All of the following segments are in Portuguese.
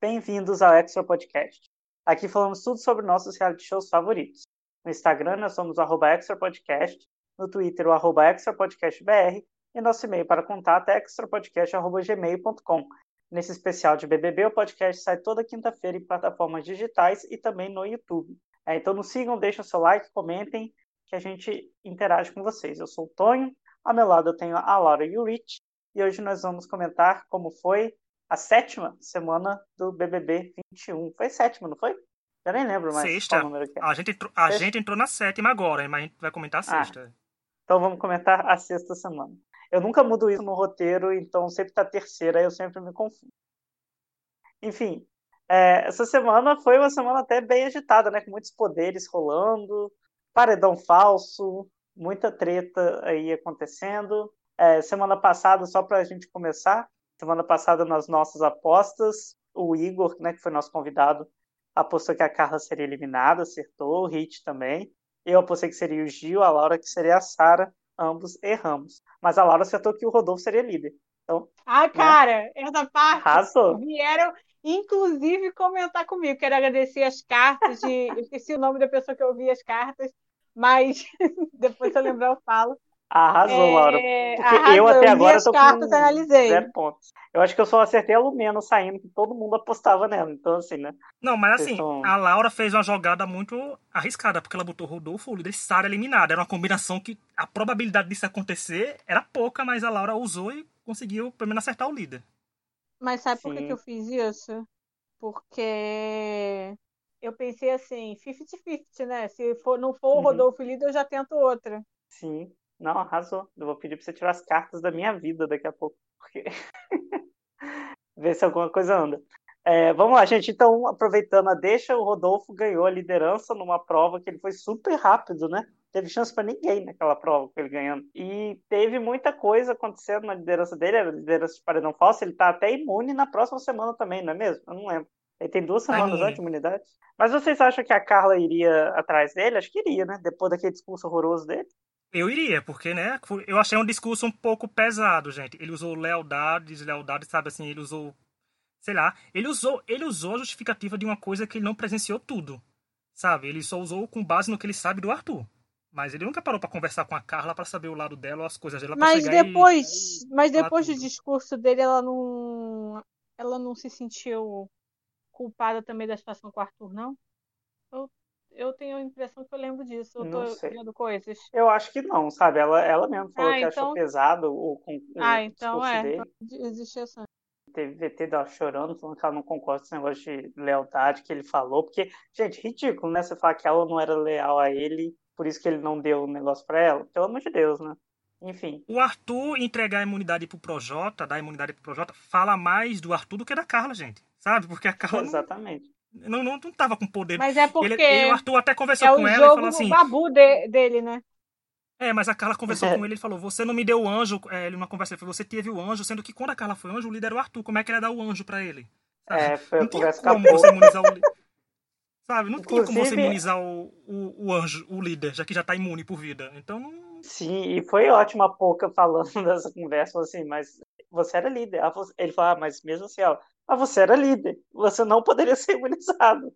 bem-vindos ao Extra Podcast. Aqui falamos tudo sobre nossos reality shows favoritos. No Instagram nós somos o Extra Podcast, no Twitter o arroba extrapodcastbr e nosso e-mail para contato é extrapodcast.gmail.com. Nesse especial de BBB, o podcast sai toda quinta-feira em plataformas digitais e também no YouTube. É, então nos sigam, deixem seu like, comentem, que a gente interage com vocês. Eu sou o Tonho, ao meu lado eu tenho a Laura e o Rich, e hoje nós vamos comentar como foi a sétima semana do BBB 21. Foi sétima, não foi? Eu nem lembro mais sexta. qual número que é. A, gente entrou, a gente entrou na sétima agora, mas a gente vai comentar a ah, sexta. Ah, então vamos comentar a sexta semana. Eu nunca mudo isso no roteiro, então sempre tá terceira, eu sempre me confundo. Enfim, é, essa semana foi uma semana até bem agitada, né? Com muitos poderes rolando, paredão falso, muita treta aí acontecendo. É, semana passada, só para a gente começar, semana passada nas nossas apostas, o Igor, né, que foi nosso convidado, apostou que a Carla seria eliminada, acertou, o Hit também. Eu apostei que seria o Gil, a Laura que seria a Sara, ambos erramos. Mas a Laura acertou que o Rodolfo seria líder. Então, ah, né? cara, né? essa parte Arrasou. vieram inclusive comentar comigo. Quero agradecer as cartas de. Eu esqueci o nome da pessoa que eu ouvi as cartas, mas depois se eu lembrar eu falo. Arrasou, é... Laura. Porque arrasou. eu até agora tô cartas, com analisei. zero pontos. Eu acho que eu só acertei a Lumena saindo, que todo mundo apostava nela. Então, assim, né? Não, mas assim, são... a Laura fez uma jogada muito arriscada, porque ela botou Rodolfo, o líder Sara eliminada. Era uma combinação que a probabilidade disso acontecer era pouca, mas a Laura usou e conseguiu, pelo menos, acertar o líder. Mas sabe Sim. por que, que eu fiz isso? Porque eu pensei assim, 50-50, né? Se for, não for o uhum. Rodolfo líder, eu já tento outra. Sim. Não, arrasou. Eu vou pedir pra você tirar as cartas da minha vida daqui a pouco. Porque... Ver se alguma coisa anda. É, vamos lá, gente. Então, aproveitando a deixa, o Rodolfo ganhou a liderança numa prova que ele foi super rápido, né? Teve chance para ninguém naquela prova com ele ganhando. E teve muita coisa acontecendo na liderança dele, a liderança de Paredão Falso. Ele tá até imune na próxima semana também, não é mesmo? Eu não lembro. Ele tem duas semanas antes de imunidade. Mas vocês acham que a Carla iria atrás dele? Acho que iria, né? Depois daquele discurso horroroso dele. Eu iria, porque, né, eu achei um discurso um pouco pesado, gente. Ele usou lealdade, deslealdade, sabe assim, ele usou, sei lá, ele usou, ele usou a justificativa de uma coisa que ele não presenciou tudo, sabe? Ele só usou com base no que ele sabe do Arthur. Mas ele nunca parou para conversar com a Carla para saber o lado dela ou as coisas dela. Mas depois, e... mas depois do discurso dele, ela não, ela não se sentiu culpada também da situação com o Arthur, não? Eu eu tenho a impressão que eu lembro disso. Eu não tô sei. vendo coisas. Eu acho que não, sabe? Ela, ela mesmo falou ah, que então... achou pesado o, o, ah, então é. Dele. Existe essa. Teve VT dela chorando, falando que ela não concorda com esse negócio de lealdade que ele falou. Porque, gente, ridículo, né? Você falar que ela não era leal a ele, por isso que ele não deu o um negócio pra ela. Pelo amor de Deus, né? Enfim. O Arthur entregar a imunidade pro Projota, dar a imunidade pro Projota, fala mais do Arthur do que da Carla, gente. Sabe? Porque a Carla. Exatamente. Não não, não, não tava com poder. Mas é porque. Ele, ele, o Arthur até conversou é com ela e falou assim. babu de, dele, né? É, mas a Carla conversou é. com ele e falou: Você não me deu o anjo. É, ele numa conversa ele falou: Você teve o anjo, sendo que quando a Carla foi anjo, o líder era o Arthur. Como é que ele ia dar o anjo pra ele? É, foi não tinha como você imunizar o Sabe? Não Inclusive... tinha como você imunizar o, o, o, anjo, o líder, já que já tá imune por vida. Então não. Sim, e foi ótima a Pouca falando dessa conversa, assim, mas você era líder. Ele falou, ah, mas mesmo assim, ó, mas você era líder, você não poderia ser imunizado.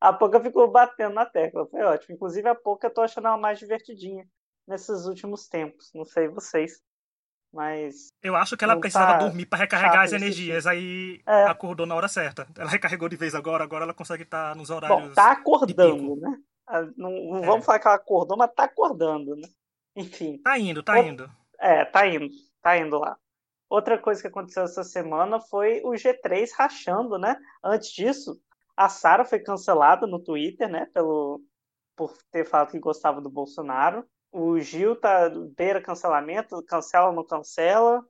A Poca ficou batendo na tecla, foi ótimo. Inclusive, a Poca eu tô achando ela mais divertidinha nesses últimos tempos. Não sei vocês, mas. Eu acho que ela precisava tá dormir para recarregar as energias, tipo. aí é. acordou na hora certa. Ela recarregou de vez agora, agora ela consegue estar tá nos horários. Bom, tá acordando, né? Ah, não, não é. vamos falar que ela acordou, mas tá acordando, né? Enfim. Tá indo, tá indo. É, tá indo, tá indo lá. Outra coisa que aconteceu essa semana foi o G3 rachando, né? Antes disso, a Sara foi cancelada no Twitter, né? Pelo, por ter falado que gostava do Bolsonaro. O Gil tá beira cancelamento, cancela ou não cancela. O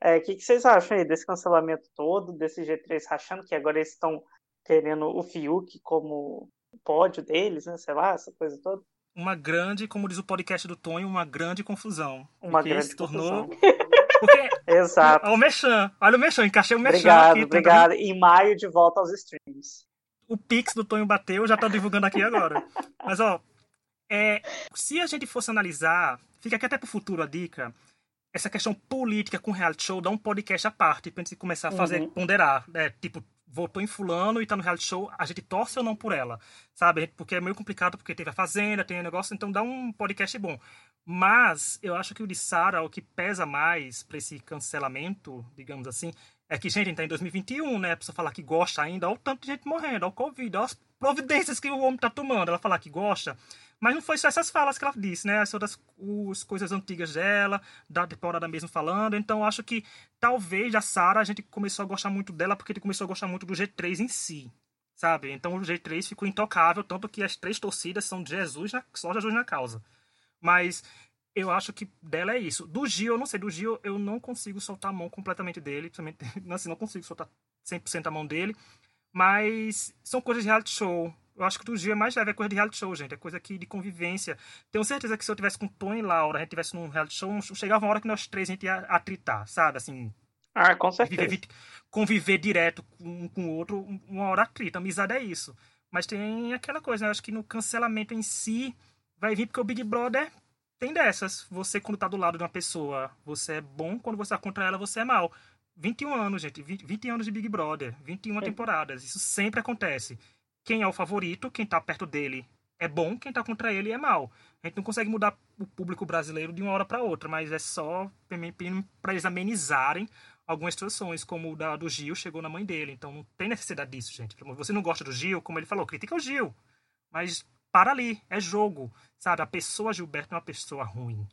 é, que, que, vocês acham aí desse cancelamento todo, desse G3 rachando, que agora eles estão querendo o Fiuk como pódio deles, né? Sei lá, essa coisa toda. Uma grande, como diz o podcast do Tonho, uma grande confusão. Uma grande se tornou confusão. Porque. Exato. Olha o Mechan. Olha o Mechan, encaixei o Mechan obrigado, aqui. Obrigado, obrigado. Em maio, de volta aos streams. O Pix do Tonho bateu, já tá divulgando aqui agora. Mas, ó, é, se a gente fosse analisar, fica aqui até pro futuro a dica, essa questão política com reality show dá um podcast à parte pra gente começar a fazer, uhum. ponderar, né? Tipo, votou em fulano e tá no reality show, a gente torce ou não por ela, sabe? Porque é meio complicado, porque teve a Fazenda, tem o um negócio, então dá um podcast bom. Mas eu acho que o de Sara, o que pesa mais para esse cancelamento, digamos assim, é que, gente, a gente tá em 2021, né? A pessoa falar que gosta ainda, olha o tanto de gente morrendo, olha o Covid, olha as providências que o homem tá tomando. Ela falar que gosta. Mas não foi só essas falas que ela disse, né? São das as coisas antigas dela, da temporada mesmo falando. Então, acho que talvez a Sara a gente começou a gostar muito dela porque a gente começou a gostar muito do G3 em si, sabe? Então, o G3 ficou intocável, tanto que as três torcidas são de Jesus, na, só Jesus na causa. Mas eu acho que dela é isso. Do Gil, eu não sei, do Gil eu não consigo soltar a mão completamente dele, principalmente, assim, não consigo soltar 100% a mão dele, mas são coisas de reality show. Eu acho que do Gil é mais leve, é coisa de reality show, gente, é coisa aqui de convivência. Tenho certeza que se eu tivesse com Tom e Laura, a gente tivesse num reality show, chegava uma hora que nós três a gente ia atritar, sabe, assim... Ah, com certeza. Viver, conviver direto um com o outro, uma hora atrita, amizade é isso. Mas tem aquela coisa, né? eu acho que no cancelamento em si vai vir porque o Big Brother tem dessas. Você, quando tá do lado de uma pessoa, você é bom, quando você tá contra ela, você é mal. 21 anos, gente. 20, 20 anos de Big Brother. 21 é. temporadas. Isso sempre acontece. Quem é o favorito, quem tá perto dele é bom, quem tá contra ele é mal. A gente não consegue mudar o público brasileiro de uma hora para outra, mas é só para eles amenizarem algumas situações, como o da, do Gil chegou na mãe dele. Então não tem necessidade disso, gente. Você não gosta do Gil, como ele falou, critica o Gil. Mas para ali, é jogo, sabe? A pessoa Gilberto é uma pessoa ruim,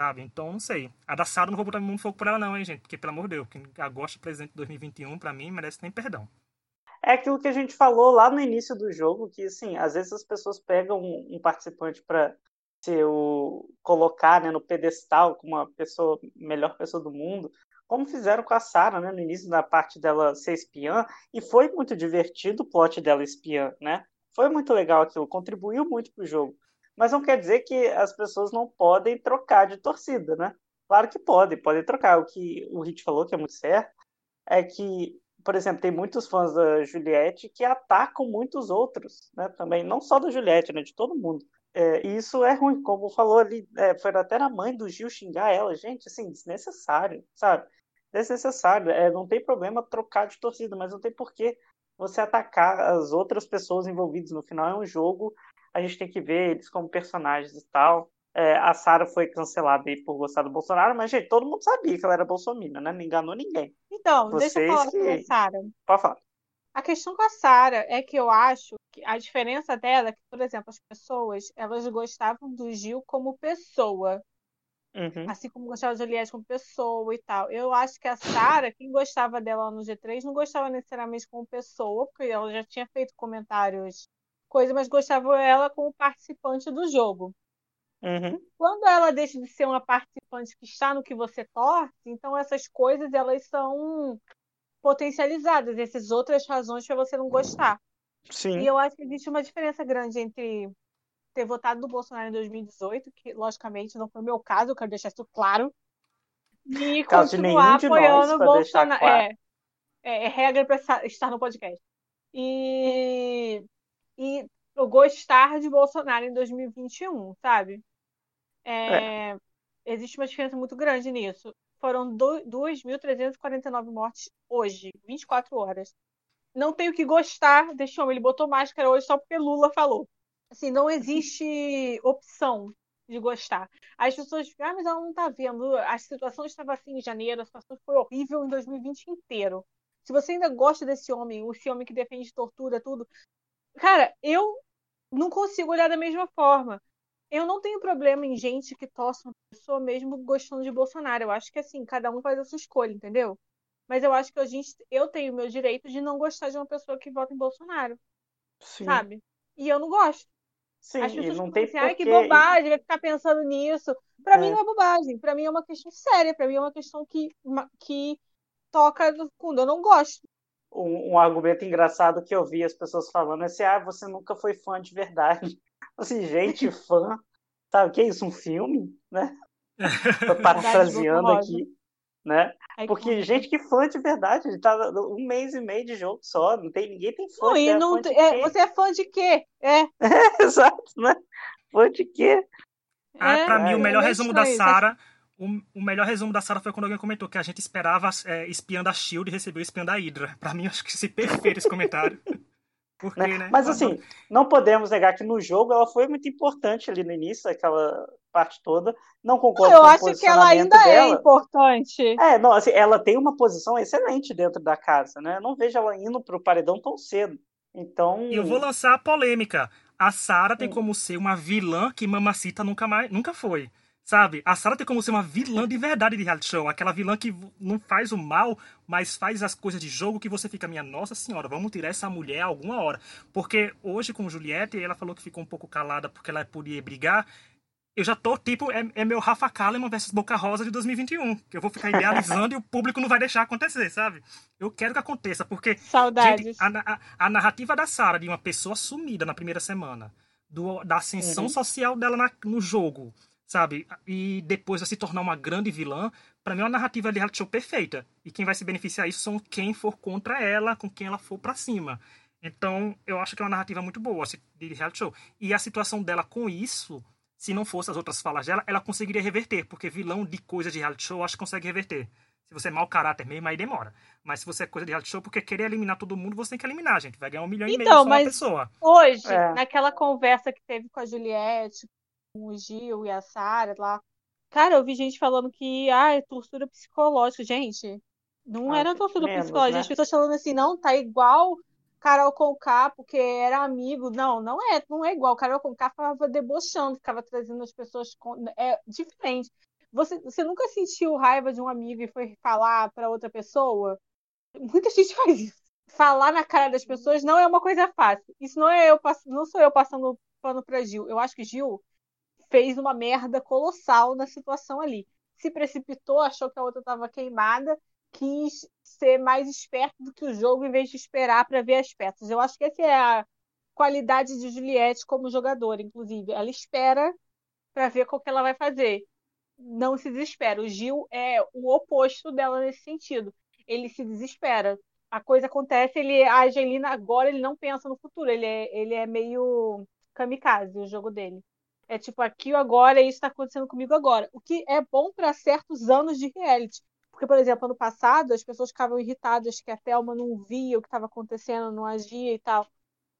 sabe? Então, não sei. A da Sara não vou botar muito fogo por ela não, hein, gente? Porque, pelo amor de Deus, quem gosta presidente de 2021, para mim, merece nem perdão. É aquilo que a gente falou lá no início do jogo, que, assim, às vezes as pessoas pegam um, participante para ser o colocar né, no pedestal como a pessoa melhor pessoa do mundo, como fizeram com a Sarah, né, no início da parte dela ser espiã, e foi muito divertido o plot dela espiã, né? Foi muito legal aquilo, contribuiu muito para o jogo. Mas não quer dizer que as pessoas não podem trocar de torcida, né? Claro que podem, podem trocar. O que o Hit falou, que é muito certo, é que, por exemplo, tem muitos fãs da Juliette que atacam muitos outros, né? Também, não só da Juliette, né? De todo mundo. É, e isso é ruim, como falou ali, é, foi até a mãe do Gil xingar ela, gente, assim, desnecessário, sabe? Desnecessário, é, não tem problema trocar de torcida, mas não tem porquê você atacar as outras pessoas envolvidas. No final é um jogo, a gente tem que ver eles como personagens e tal. É, a Sara foi cancelada aí por gostar do Bolsonaro, mas, gente, todo mundo sabia que ela era bolsominion, né? Não enganou ninguém. Então, Vocês deixa eu falar que... sobre a Sara. Pode falar. A questão com a Sara é que eu acho que a diferença dela é que, por exemplo, as pessoas, elas gostavam do Gil como pessoa. Uhum. Assim como gostava de Juliette como pessoa e tal. Eu acho que a Sara, quem gostava dela no G3, não gostava necessariamente como pessoa, porque ela já tinha feito comentários, coisa, mas gostava ela como participante do jogo. Uhum. Quando ela deixa de ser uma participante que está no que você torce, então essas coisas elas são potencializadas, essas outras razões para você não gostar. Sim. E eu acho que existe uma diferença grande entre ter votado no Bolsonaro em 2018, que logicamente não foi o meu caso, eu quero deixar isso claro. E caso continuar apoiando o Bolsonaro. Claro. É, é, é, regra para estar no podcast. E, e eu gostar de Bolsonaro em 2021, sabe? É, é. Existe uma diferença muito grande nisso. Foram 2.349 mortes hoje, 24 horas. Não tenho que gostar desse homem. Ele botou máscara hoje só porque Lula falou. Assim, não existe opção de gostar. As pessoas ficam, ah, mas ela não tá vendo. A situação estava assim em janeiro, a situação foi horrível em 2020 inteiro. Se você ainda gosta desse homem, esse homem que defende tortura, tudo. Cara, eu não consigo olhar da mesma forma. Eu não tenho problema em gente que torce uma pessoa mesmo gostando de Bolsonaro. Eu acho que assim, cada um faz a sua escolha, entendeu? Mas eu acho que a gente, eu tenho o meu direito de não gostar de uma pessoa que vota em Bolsonaro. Sim. Sabe? E eu não gosto. Sim, As pessoas não tem assim, Ai, que bobagem, vai ficar pensando nisso. Para é. mim não é bobagem, para mim é uma questão séria, para mim é uma questão que, que toca no fundo, eu não gosto. Um, um, argumento engraçado que eu vi as pessoas falando é assim, ah, você nunca foi fã de verdade. Assim, gente, fã, sabe o que é isso? Um filme, né? Parafraseando aqui né? Porque gente que fã de verdade, ele tá um mês e meio de jogo só, não tem ninguém tem fã. Não, e é não, fã é, você é fã de quê? É. é exato, né? Fã de quê? Ah, pra é, mim, o melhor resumo da Sara, o, o melhor resumo da Sarah foi quando alguém comentou que a gente esperava é, espiando a Shield e recebeu espiando a Hydra. Pra mim, acho que se perfeito esse comentário. Porque, né? né? Mas assim, não podemos negar que no jogo ela foi muito importante ali no início, aquela parte toda. Não concordo Eu com acho que ela ainda é dela. é importante. É, não, assim, ela tem uma posição excelente dentro da casa, né? não vejo ela indo pro paredão tão cedo. Então. Eu vou lançar a polêmica. A Sarah tem hum. como ser uma vilã que Mamacita nunca mais nunca foi. Sabe? A Sarah tem como ser uma vilã de verdade de reality show. Aquela vilã que não faz o mal, mas faz as coisas de jogo que você fica, minha nossa senhora, vamos tirar essa mulher alguma hora. Porque hoje com Juliette, ela falou que ficou um pouco calada porque ela podia brigar. Eu já tô, tipo, é, é meu Rafa Kalimann versus Boca Rosa de 2021. Que eu vou ficar idealizando e o público não vai deixar acontecer, sabe? Eu quero que aconteça, porque. Saudades. Gente, a, a, a, narrativa da Sarah de uma pessoa sumida na primeira semana, do, da ascensão uhum. social dela na, no jogo sabe? E depois vai se tornar uma grande vilã. Para mim é uma narrativa de reality show perfeita. E quem vai se beneficiar disso são quem for contra ela, com quem ela for para cima. Então, eu acho que é uma narrativa muito boa de reality show. E a situação dela com isso, se não fosse as outras falas dela, ela conseguiria reverter, porque vilão de coisa de reality show, eu acho que consegue reverter. Se você é mau caráter mesmo, aí demora. Mas se você é coisa de reality show, porque querer eliminar todo mundo, você tem que eliminar, gente. Vai ganhar um milhão então, e meio só mas uma pessoa. Hoje, é. naquela conversa que teve com a Juliette, com o Gil e a Sara lá. Cara, eu vi gente falando que ah, é tortura psicológica. Gente, não ah, era tortura menos, psicológica. Né? As pessoas falando assim, não, tá igual Carol Conká, porque era amigo. Não, não é, não é igual. Carol Conká ficava debochando, ficava trazendo as pessoas. É diferente. Você, você nunca sentiu raiva de um amigo e foi falar para outra pessoa? Muita gente faz isso. Falar na cara das pessoas não é uma coisa fácil. Isso não é eu não sou eu passando pano para Gil. Eu acho que Gil fez uma merda colossal na situação ali. Se precipitou, achou que a outra estava queimada, quis ser mais esperto do que o jogo em vez de esperar para ver as peças. Eu acho que essa é a qualidade de Juliette como jogadora, inclusive. Ela espera para ver o que ela vai fazer. Não se desespera. O Gil é o oposto dela nesse sentido. Ele se desespera. A coisa acontece, ele age ali agora, ele não pensa no futuro. Ele é, ele é meio kamikaze, o jogo dele. É tipo, aqui agora, isso está acontecendo comigo agora. O que é bom para certos anos de reality. Porque, por exemplo, ano passado, as pessoas ficavam irritadas que a Thelma não via o que estava acontecendo, não agia e tal.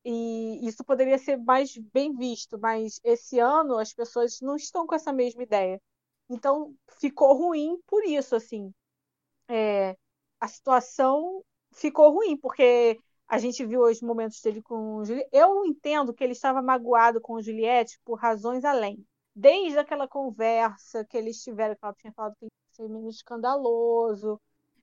E isso poderia ser mais bem visto, mas esse ano as pessoas não estão com essa mesma ideia. Então, ficou ruim por isso, assim. É, a situação ficou ruim, porque a gente viu os momentos dele com o Juliette. Eu entendo que ele estava magoado com o Juliette por razões além. Desde aquela conversa que eles tiveram, que ela tinha falado que ser menos escandaloso.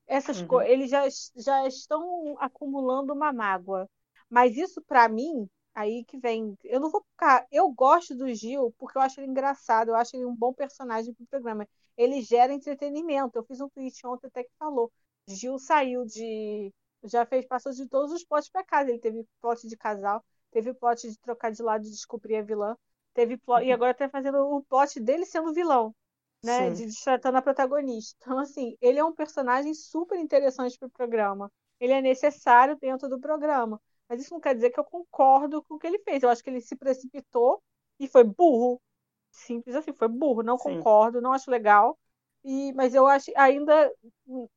Essas uhum. coisas, eles já, já estão acumulando uma mágoa. Mas isso, para mim, aí que vem. Eu não vou ficar. Eu gosto do Gil porque eu acho ele engraçado, eu acho ele um bom personagem pro programa. Ele gera entretenimento. Eu fiz um tweet ontem até que falou. Gil saiu de já fez, passou de todos os potes para casa. Ele teve plot de casal, teve plot de trocar de lado e descobrir a vilã, teve plot, uhum. e agora tá fazendo o plot dele sendo vilão, né? Sim. De tratando a protagonista. Então, assim, ele é um personagem super interessante pro programa. Ele é necessário dentro do programa. Mas isso não quer dizer que eu concordo com o que ele fez. Eu acho que ele se precipitou e foi burro. Simples assim, foi burro. Não Sim. concordo, não acho legal. E, mas eu acho ainda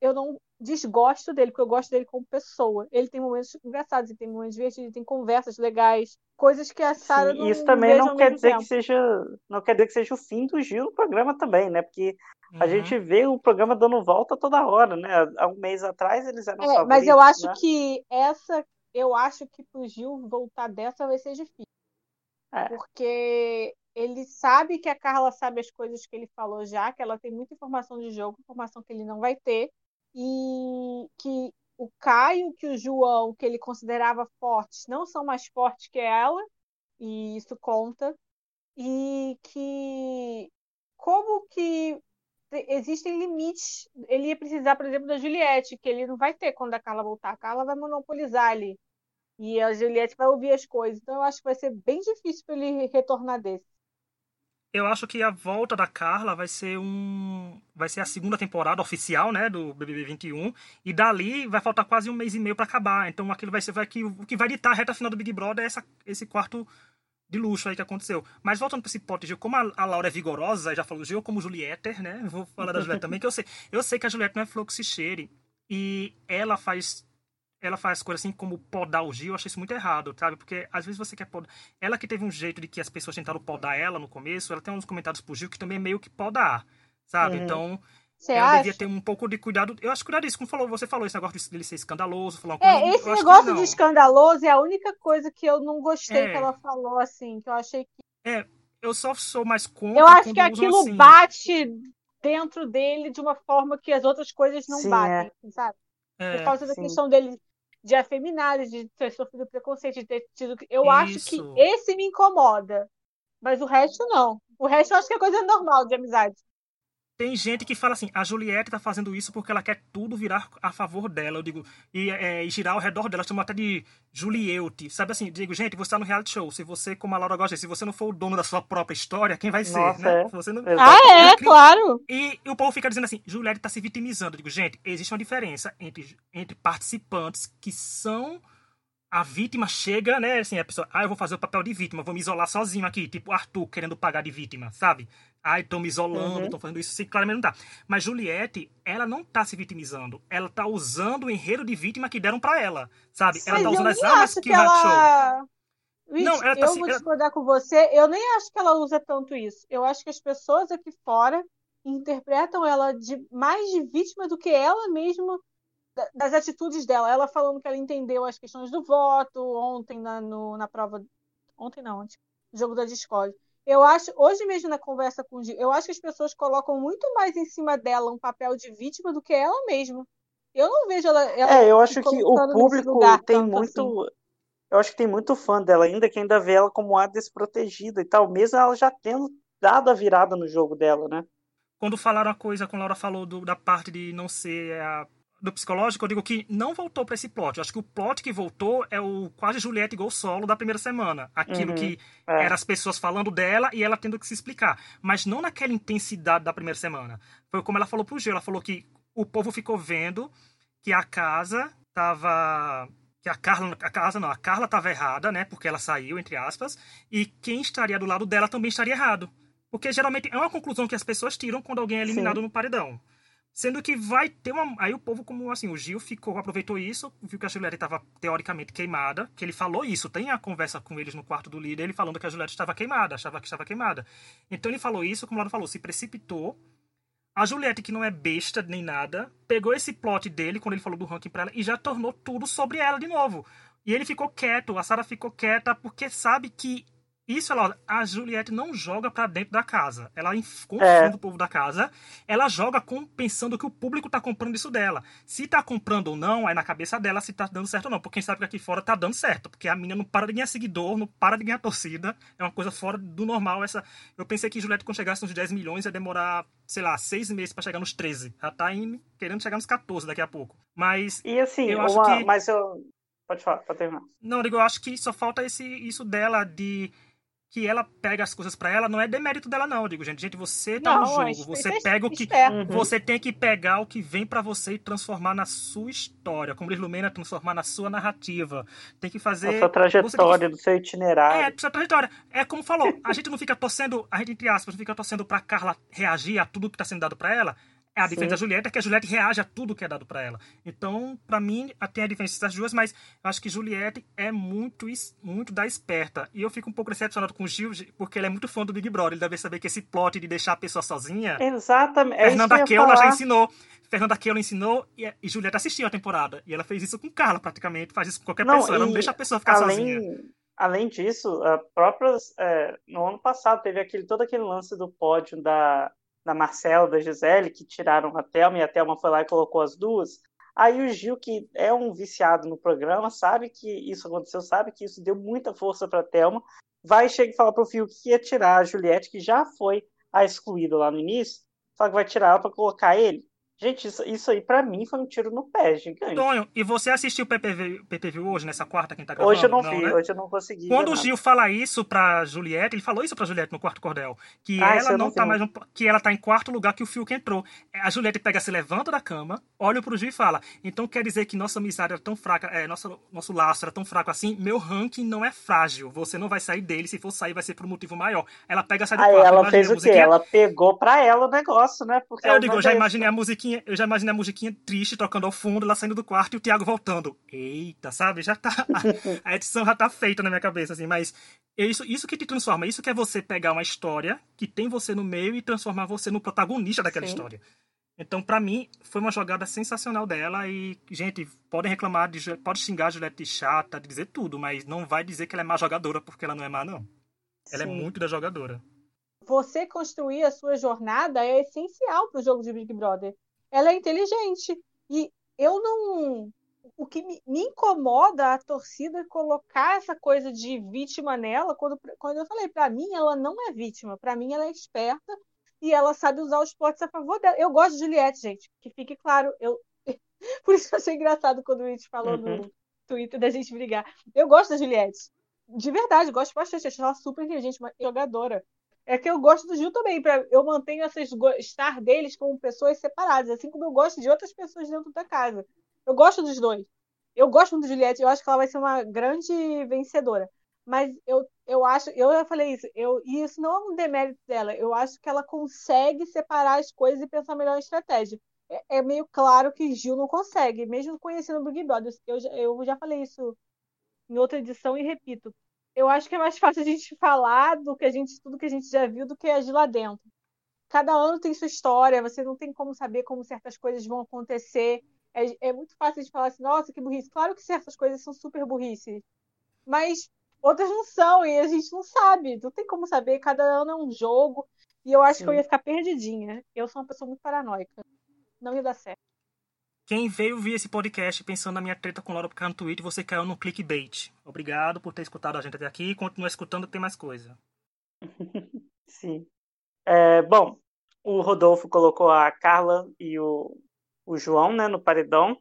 eu não desgosto dele, porque eu gosto dele como pessoa. Ele tem momentos engraçados, ele tem momentos divertidos, ele tem conversas legais, coisas que a Sarah não Isso também não quer dizer tempo. que seja, não quer dizer que seja o fim do Gil no programa também, né? Porque uhum. a gente vê o programa dando volta toda hora, né? Há um mês atrás eles eram é, Mas eu acho né? que essa, eu acho que pro Gil voltar dessa vai ser difícil. É. Porque ele sabe que a Carla sabe as coisas que ele falou já, que ela tem muita informação de jogo, informação que ele não vai ter e que o Caio, que o João, que ele considerava fortes, não são mais fortes que ela, e isso conta, e que como que existem limites, ele ia precisar, por exemplo, da Juliette, que ele não vai ter quando a Carla voltar, a Carla vai monopolizar ali, e a Juliette vai ouvir as coisas, então eu acho que vai ser bem difícil para ele retornar desse eu acho que a volta da Carla vai ser um vai ser a segunda temporada oficial, né, do BBB 21, e dali vai faltar quase um mês e meio para acabar. Então aquilo vai ser vai que o que vai ditar a reta final do Big Brother é essa, esse quarto de luxo aí que aconteceu. Mas voltando para esse pote de como a, a, Laura é vigorosa, já falou Gil como Juliette, né? Vou falar da Juliette também, que eu sei. Eu sei que a Juliette não é flor que se cheire. E ela faz ela faz coisas assim como podar o Gil, eu achei isso muito errado, sabe? Porque às vezes você quer podar. Ela que teve um jeito de que as pessoas tentaram podar ela no começo, ela tem uns comentários pro Gil que também é meio que podar, sabe? Uhum. Então, você ela acha? devia ter um pouco de cuidado. Eu acho que cuidado isso, como falou, você falou esse negócio dele ser escandaloso, falou É, coisa, esse negócio de escandaloso é a única coisa que eu não gostei é. que ela falou, assim, que eu achei que. É, eu só sou mais contra. Eu acho que aquilo assim. bate dentro dele de uma forma que as outras coisas não sim, batem, é. sabe? É, Por causa da questão dele de afeminado, de ter sofrido preconceito, de ter tido. Eu Isso. acho que esse me incomoda. Mas o resto não. O resto eu acho que é coisa normal de amizade. Tem gente que fala assim, a Juliette tá fazendo isso porque ela quer tudo virar a favor dela. Eu digo, e, é, e girar ao redor dela. Chama até de Julieute. Sabe assim, digo, gente, você tá no reality show. Se você, como a Laura gosta, se você não for o dono da sua própria história, quem vai ser, Nossa, né? É. Você não... Ah, é, claro. E, e, o povo fica dizendo assim, Juliette tá se vitimizando. Eu digo, gente, existe uma diferença entre, entre participantes que são a vítima chega, né? Assim, a pessoa, ah, eu vou fazer o papel de vítima, vou me isolar sozinho aqui, tipo Arthur querendo pagar de vítima, sabe? Ai, tô me isolando, uhum. tô fazendo isso, sim, claramente não tá. Mas Juliette, ela não tá se vitimizando, ela tá usando o enredo de vítima que deram para ela, sabe? Ela tá usando as armas que, que ela... show. Vixe, não, ela tá, eu assim, vou ela... discordar com você, eu nem acho que ela usa tanto isso. Eu acho que as pessoas aqui fora interpretam ela de mais de vítima do que ela mesma das atitudes dela. Ela falando que ela entendeu as questões do voto ontem na, no, na prova. Ontem não, ontem, no jogo da Discord. Eu acho, hoje mesmo na conversa com o Gil, eu acho que as pessoas colocam muito mais em cima dela um papel de vítima do que ela mesma. Eu não vejo ela. ela é, eu acho que o público tem muito. Assim. Eu acho que tem muito fã dela ainda, que ainda vê ela como a desprotegida e tal, mesmo ela já tendo dado a virada no jogo dela, né? Quando falaram a coisa, quando a Laura falou do, da parte de não ser a do psicológico, eu digo que não voltou para esse plot. Eu acho que o plot que voltou é o quase Juliette Gol solo da primeira semana. Aquilo uhum, que é. era as pessoas falando dela e ela tendo que se explicar. Mas não naquela intensidade da primeira semana. Foi como ela falou pro Gil. Ela falou que o povo ficou vendo que a casa tava que a Carla, a casa não, a Carla estava errada, né? Porque ela saiu, entre aspas, e quem estaria do lado dela também estaria errado. Porque geralmente é uma conclusão que as pessoas tiram quando alguém é eliminado Sim. no paredão. Sendo que vai ter uma. Aí o povo, como assim, o Gil ficou, aproveitou isso, viu que a Juliette estava teoricamente queimada, que ele falou isso, tem a conversa com eles no quarto do líder, ele falando que a Juliette estava queimada, achava que estava queimada. Então ele falou isso, como o Laura falou, se precipitou. A Juliette, que não é besta nem nada, pegou esse plot dele, quando ele falou do ranking pra ela, e já tornou tudo sobre ela de novo. E ele ficou quieto, a Sarah ficou quieta, porque sabe que isso, ela, a Juliette não joga para dentro da casa. Ela confunde é. o povo da casa. Ela joga com, pensando que o público tá comprando isso dela. Se tá comprando ou não, é na cabeça dela se tá dando certo ou não. Porque quem sabe que aqui fora tá dando certo. Porque a menina não para de ganhar seguidor, não para de ganhar torcida. É uma coisa fora do normal. essa Eu pensei que Juliette, quando chegasse nos 10 milhões, ia demorar, sei lá, seis meses para chegar nos 13. Ela tá indo, querendo chegar nos 14 daqui a pouco. Mas. E assim, eu uma... acho que. Mas eu. Pode falar, pode terminar. Não, digo, eu acho que só falta esse, isso dela de que ela pega as coisas para ela, não é demérito dela não, eu digo, gente, gente, você tá não, no jogo, você pega o que uhum. você tem que pegar o que vem para você e transformar na sua história, como diz Lumena, transformar na sua narrativa. Tem que fazer a sua trajetória, que... do seu itinerário. É, sua trajetória. É como falou, a gente não fica torcendo, a gente entre aspas, não fica torcendo para Carla reagir a tudo que tá sendo dado para ela. É a diferença Sim. da Juliette é que a Juliette reage a tudo que é dado para ela. Então, para mim, tem a diferença das duas, mas eu acho que Juliette é muito, muito da esperta. E eu fico um pouco decepcionado com o Gil, porque ele é muito fã do Big Brother. Ele deve saber que esse plot de deixar a pessoa sozinha. Exatamente. É Fernanda Keula já ensinou. Fernanda Keula ensinou e, e Juliette assistiu a temporada. E ela fez isso com Carla, praticamente. Faz isso com qualquer não, pessoa. Ela não deixa a pessoa ficar além... sozinha. Além disso, a próprias, é, no ano passado teve aquele, todo aquele lance do pódio da, da Marcela, da Gisele, que tiraram a Thelma, e a Thelma foi lá e colocou as duas. Aí o Gil, que é um viciado no programa, sabe que isso aconteceu, sabe que isso deu muita força para a Thelma, vai chegar e falar para o Fio que ia tirar a Juliette, que já foi a excluída lá no início, só que vai tirar ela para colocar ele. Gente, isso, isso aí pra mim foi um tiro no pé, gigante. Tonho, e você assistiu o PPV, PPV hoje, nessa quarta, quem tá gravando? Hoje eu não, não vi, né? hoje eu não consegui. Quando o Gil fala isso pra Juliette, ele falou isso pra Juliette no quarto cordel, que ah, ela não, não tá mais um, que ela tá em quarto lugar que o Fiuk entrou. A Juliette pega, se levanta da cama, olha pro Gil e fala, então quer dizer que nossa amizade era tão fraca, é, nosso, nosso laço era tão fraco assim, meu ranking não é frágil, você não vai sair dele, se for sair vai ser por um motivo maior. Ela pega, sai do Aí quarto. ela fez o quê? Ela pegou pra ela o negócio, né? Porque é, eu digo, eu já imaginei a musiquinha, eu já imaginei a musiquinha triste tocando ao fundo, ela saindo do quarto e o Thiago voltando. Eita, sabe? Já tá. A, edição já tá feita na minha cabeça, assim, mas isso, isso que te transforma, isso que é você pegar uma história que tem você no meio e transformar você no protagonista daquela Sim. história. Então, para mim, foi uma jogada sensacional dela e, gente, podem reclamar, de, pode xingar a Juliette de chata, de dizer tudo, mas não vai dizer que ela é má jogadora porque ela não é má, não. Ela é Sim. é muito da jogadora. Você construir a sua jornada é essencial para o jogo de Big Brother ela é inteligente. E eu não. O que me, me incomoda a torcida colocar essa coisa de vítima nela, quando, quando eu falei, para mim, ela não é vítima. Para mim, ela é esperta e ela sabe usar os potes a favor dela. Eu gosto de Juliette, gente, que fique claro. Eu... Por isso eu achei engraçado quando o It falou uhum. no Twitter da gente brigar. Eu gosto da Juliette. De verdade, gosto bastante. Acho ela super inteligente, uma jogadora é que eu gosto do Gil também, para eu mantenho essa estar deles como pessoas separadas, assim como eu gosto de outras pessoas dentro da casa. Eu gosto dos dois. Eu gosto muito de Juliette, eu acho que ela vai ser uma grande vencedora. Mas eu, eu acho, eu já falei isso, eu, e isso não é um demérito dela, eu acho que ela consegue separar as coisas e pensar melhor em estratégia. É, é meio claro que Gil não consegue, mesmo conhecendo o Big Brother. Eu, eu já falei isso em outra edição e repito eu acho que é mais fácil a gente falar do que a gente, tudo que a gente já viu do que agir lá dentro. Cada ano tem sua história, você não tem como saber como certas coisas vão acontecer. É, é muito fácil de falar assim, nossa, que burrice. Claro que certas coisas são super burrice, mas outras não são, e a gente não sabe. Não tem como saber, cada ano é um jogo. E eu acho Sim. que eu ia ficar perdidinha. Eu sou uma pessoa muito paranoica. Não ia dar certo. Quem veio ver esse podcast pensando na minha treta com Laura por no Twitter, você caiu no clickbait. Obrigado por ter escutado a gente até aqui. Continua escutando tem mais coisa. Sim. É, bom, o Rodolfo colocou a Carla e o, o João né, no paredão.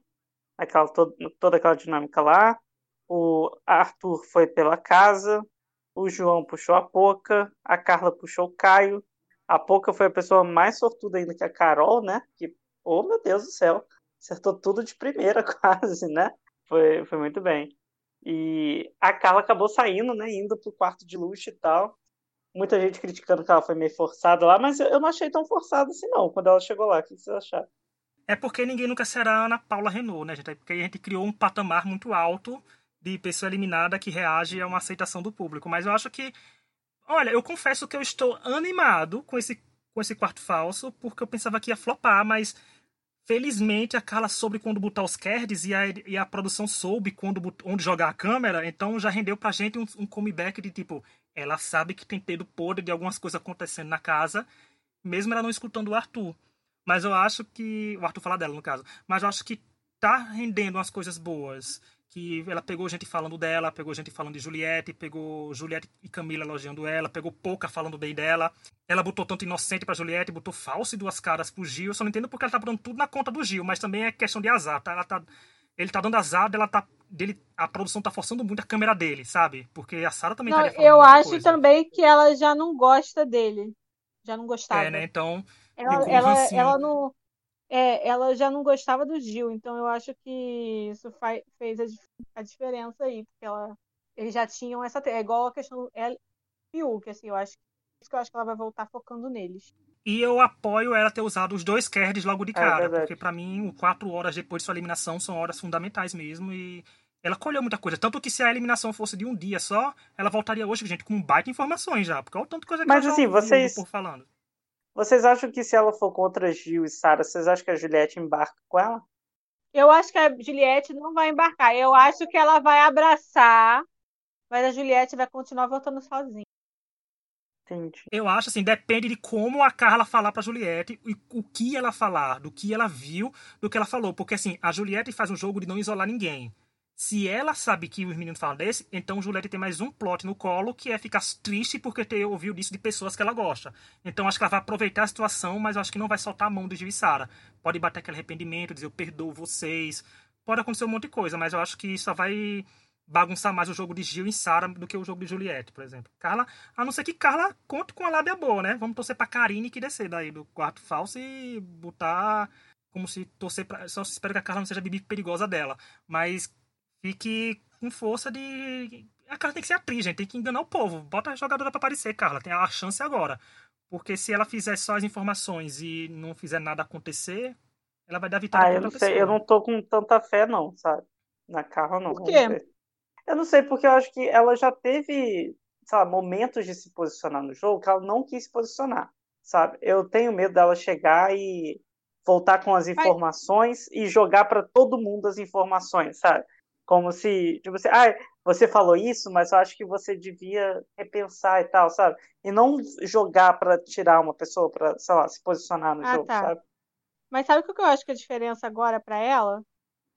Aquela, todo, toda aquela dinâmica lá. O Arthur foi pela casa. O João puxou a Poca. A Carla puxou o Caio. A Poca foi a pessoa mais sortuda ainda que a Carol, né? Que, oh meu Deus do céu acertou tudo de primeira, quase, né? Foi, foi muito bem. E a Carla acabou saindo, né? Indo pro quarto de luxo e tal. Muita gente criticando que ela foi meio forçada lá, mas eu não achei tão forçada assim, não, quando ela chegou lá. O que vocês acharam? É porque ninguém nunca será Ana Paula Renault, né, gente? É porque a gente criou um patamar muito alto de pessoa eliminada que reage a uma aceitação do público. Mas eu acho que. Olha, eu confesso que eu estou animado com esse, com esse quarto falso, porque eu pensava que ia flopar, mas Felizmente, a Carla soube quando botar os cards e a, e a produção soube quando, onde jogar a câmera, então já rendeu pra gente um, um comeback de tipo, ela sabe que tem pedido podre de algumas coisas acontecendo na casa, mesmo ela não escutando o Arthur. Mas eu acho que. O Arthur fala dela, no caso. Mas eu acho que tá rendendo umas coisas boas que ela pegou gente falando dela, pegou gente falando de Juliette, pegou Juliette e Camila elogiando ela, pegou Pouca falando bem dela. Ela botou tanto inocente pra Juliette, botou falso e duas caras pro Gil. Eu só não entendo porque ela tá botando tudo na conta do Gil, mas também é questão de azar, tá? Ela tá ele tá dando azar dela tá dele a produção tá forçando muito a câmera dele, sabe? Porque a Sara também não, Eu acho coisa. também que ela já não gosta dele. Já não gostava. É, né? Então, ela, ela, ela não é, ela já não gostava do Gil, então eu acho que isso faz, fez a, a, diferença aí, porque ela, eles já tinham essa. É igual a questão do Fiuk, assim, eu acho isso que eu acho que ela vai voltar focando neles. E eu apoio ela ter usado os dois cards logo de é cara, é porque para mim, quatro horas depois de sua eliminação são horas fundamentais mesmo e ela colheu muita coisa. Tanto que se a eliminação fosse de um dia só, ela voltaria hoje, gente, com baita informações já. Porque olha o tanto de coisa que Mas, ela assim, vocês... por falando. Vocês acham que se ela for contra Gil e Sara, vocês acham que a Juliette embarca com ela? Eu acho que a Juliette não vai embarcar. Eu acho que ela vai abraçar, mas a Juliette vai continuar voltando sozinha. Entendi. Eu acho assim, depende de como a Carla falar pra Juliette e o que ela falar, do que ela viu, do que ela falou. Porque assim, a Juliette faz um jogo de não isolar ninguém. Se ela sabe que os meninos falam desse, então Juliette tem mais um plot no colo, que é ficar triste porque ter ouvido isso de pessoas que ela gosta. Então acho que ela vai aproveitar a situação, mas acho que não vai soltar a mão do Gil e Sara. Pode bater aquele arrependimento, dizer eu perdoo vocês. Pode acontecer um monte de coisa, mas eu acho que só vai bagunçar mais o jogo de Gil e Sara do que o jogo de Juliette, por exemplo. Carla, a não ser que Carla conte com a lábia boa, né? Vamos torcer pra Karine que descer daí do quarto falso e botar como se torcer pra... Só espero que a Carla não seja a bibi perigosa dela. Mas fique com força de. A Carla tem que ser atriz, gente. Tem que enganar o povo. Bota a jogadora pra aparecer, Carla. Tem a chance agora. Porque se ela fizer só as informações e não fizer nada acontecer, ela vai dar vitória ah, eu não sei, pessoa. eu não tô com tanta fé, não, sabe? Na Carla, não. Por quê? Eu não sei, porque eu acho que ela já teve, sei lá, momentos de se posicionar no jogo que ela não quis se posicionar, sabe? Eu tenho medo dela chegar e voltar com as informações e jogar pra todo mundo as informações, sabe? Como se, tipo assim, ah, você falou isso, mas eu acho que você devia repensar e tal, sabe? E não jogar pra tirar uma pessoa pra, sei lá, se posicionar no Ah, jogo, tá. sabe? Mas sabe o que eu acho que a diferença agora pra ela?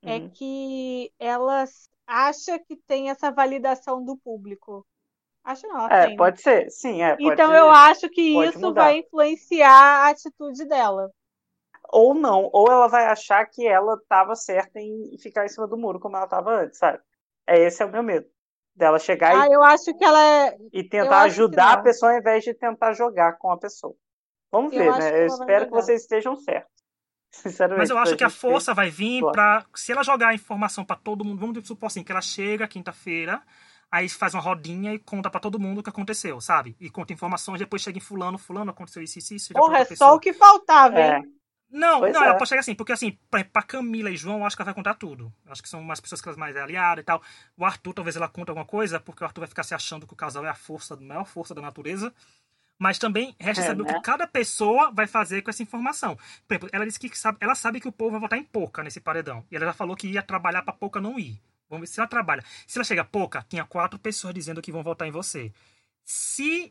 É Uhum. que ela acha que tem essa validação do público. Acho não, É, tem, né? pode ser, sim, é, pode Então eu acho que isso mudar. vai influenciar a atitude dela. Ou não, ou ela vai achar que ela estava certa em ficar em cima do muro como ela estava antes, sabe? É esse é o meu medo. Dela chegar Ah, eu acho que ela é. e, e tentar ajudar a pessoa ao invés de tentar jogar com a pessoa. Vamos Eu ver, né? Eu espero que vocês estejam certos. Sinceramente. Mas eu acho que a força vai vir pra. Se ela jogar a informação pra todo mundo, vamos supor assim, que ela chega quinta-feira, aí faz uma rodinha e conta pra todo mundo o que aconteceu, sabe? E conta informações, depois chega em fulano, fulano, aconteceu isso, isso, isso. já Porra, é só o que faltava, É, hein? Não, Pois não, é. ela pode chegar assim, porque assim, pra, pra Camila e João, eu acho que ela vai contar tudo. Acho que são umas pessoas que elas mais é aliada e tal. O Arthur, talvez ela conte alguma coisa, porque o Arthur vai ficar se achando que o casal é a força, a maior força da natureza. Mas também resta É, saber o né? que cada pessoa vai fazer com essa informação. Por exemplo, ela disse que sabe, ela sabe que o povo vai votar em Pouca nesse paredão. E ela já falou que ia trabalhar pra Pouca não ir. Vamos ver se ela trabalha. Se ela chega a Pouca, tinha quatro pessoas dizendo que vão votar em você. Se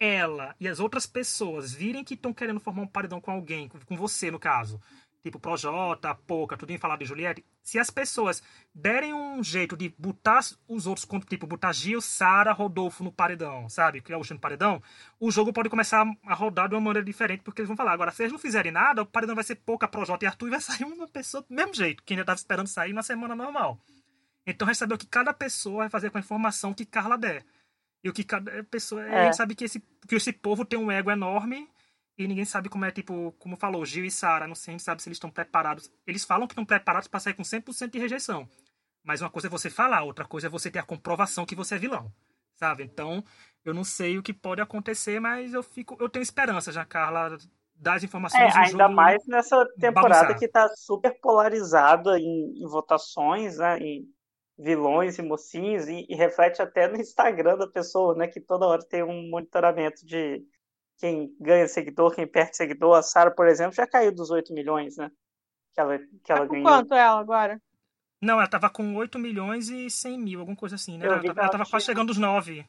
ela e as outras pessoas virem que estão querendo formar um paredão com alguém, com- você no caso, tipo Projota, Pouca, tudo em falar de Juliette, se as pessoas derem um jeito de botar os outros, como, tipo, botar Gil, Sara, Rodolfo no paredão, sabe? Que é o no paredão, o jogo pode começar a rodar de uma maneira diferente, porque eles vão falar, agora, se eles não fizerem nada, o paredão vai ser Pouca, Projota e Arthur e vai sair uma pessoa do mesmo jeito, que ainda estava esperando sair na semana normal. Então, resta saber o que cada pessoa vai fazer com a informação que Carla der. E o que cada pessoa. É. A gente sabe que esse, que esse povo tem um ego enorme e ninguém sabe como é, tipo, como falou, Gil e Sara, não sei, a gente sabe se eles estão preparados. Eles falam que estão preparados para sair com 100% de rejeição. Mas uma coisa é você falar, outra coisa é você ter a comprovação que você é vilão. Sabe? Então, eu não sei o que pode acontecer, mas eu fico. Eu tenho esperança, já, Carla, das informações É, do ainda jogo mais nessa temporada que tá super polarizada em, em votações, né? Em vilões e mocinhos, e, e reflete até no Instagram da pessoa, né? Que toda hora tem um monitoramento de quem ganha seguidor, quem perde seguidor. A Sarah, por exemplo, já caiu dos 8 milhões, né? Que ela, que ela Tá com ganhou. quanto ela agora? Não, ela tava com 8 milhões e 100 mil, alguma coisa assim, né? Eu Ela vi tava, que ela ela tava quase chegando aos 9.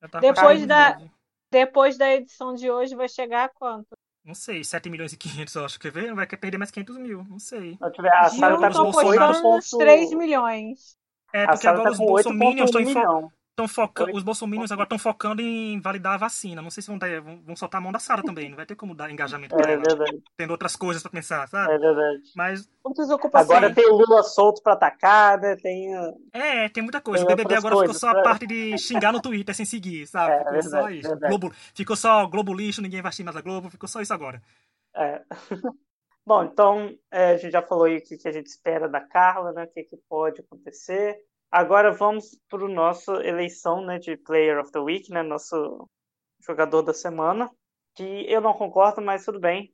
Ela tava Depois da- aos 9. Depois da edição de hoje vai chegar a quanto? Não sei, 7 milhões e 500, eu acho. Quer ver? Vai perder mais 500 mil, não sei. Não tiver, a Sarah tá com Bolsonaro- postando uns 8 3 milhões. É, A porque Sarah agora tá os bolsominions 8,1 estão fo focando. Os bolsominions agora estão focando em validar a vacina. Não sei se vão, dar, vão, vão soltar a mão da Sara também. Não vai ter como dar engajamento pra É ela. verdade, Tendo outras coisas pra pensar, sabe? é verdade. Mas. Agora tem o Lula solto pra atacar, né? Tem. é, tem muita coisa. Tem o BBB agora ficou coisas, só a né? parte de xingar no Twitter sem seguir, sabe? É, ficou só verdade, isso. verdade. Globo, ficou só Globo lixo, ninguém vai assistir mais a Globo. Ficou só isso agora. É. Bom, então é, a gente já falou aí o que, que a gente espera da Carla, né? O que, que pode acontecer. Agora vamos para a nossa eleição né, de Player of the Week, né? Nosso jogador da semana. Que eu não concordo, mas tudo bem.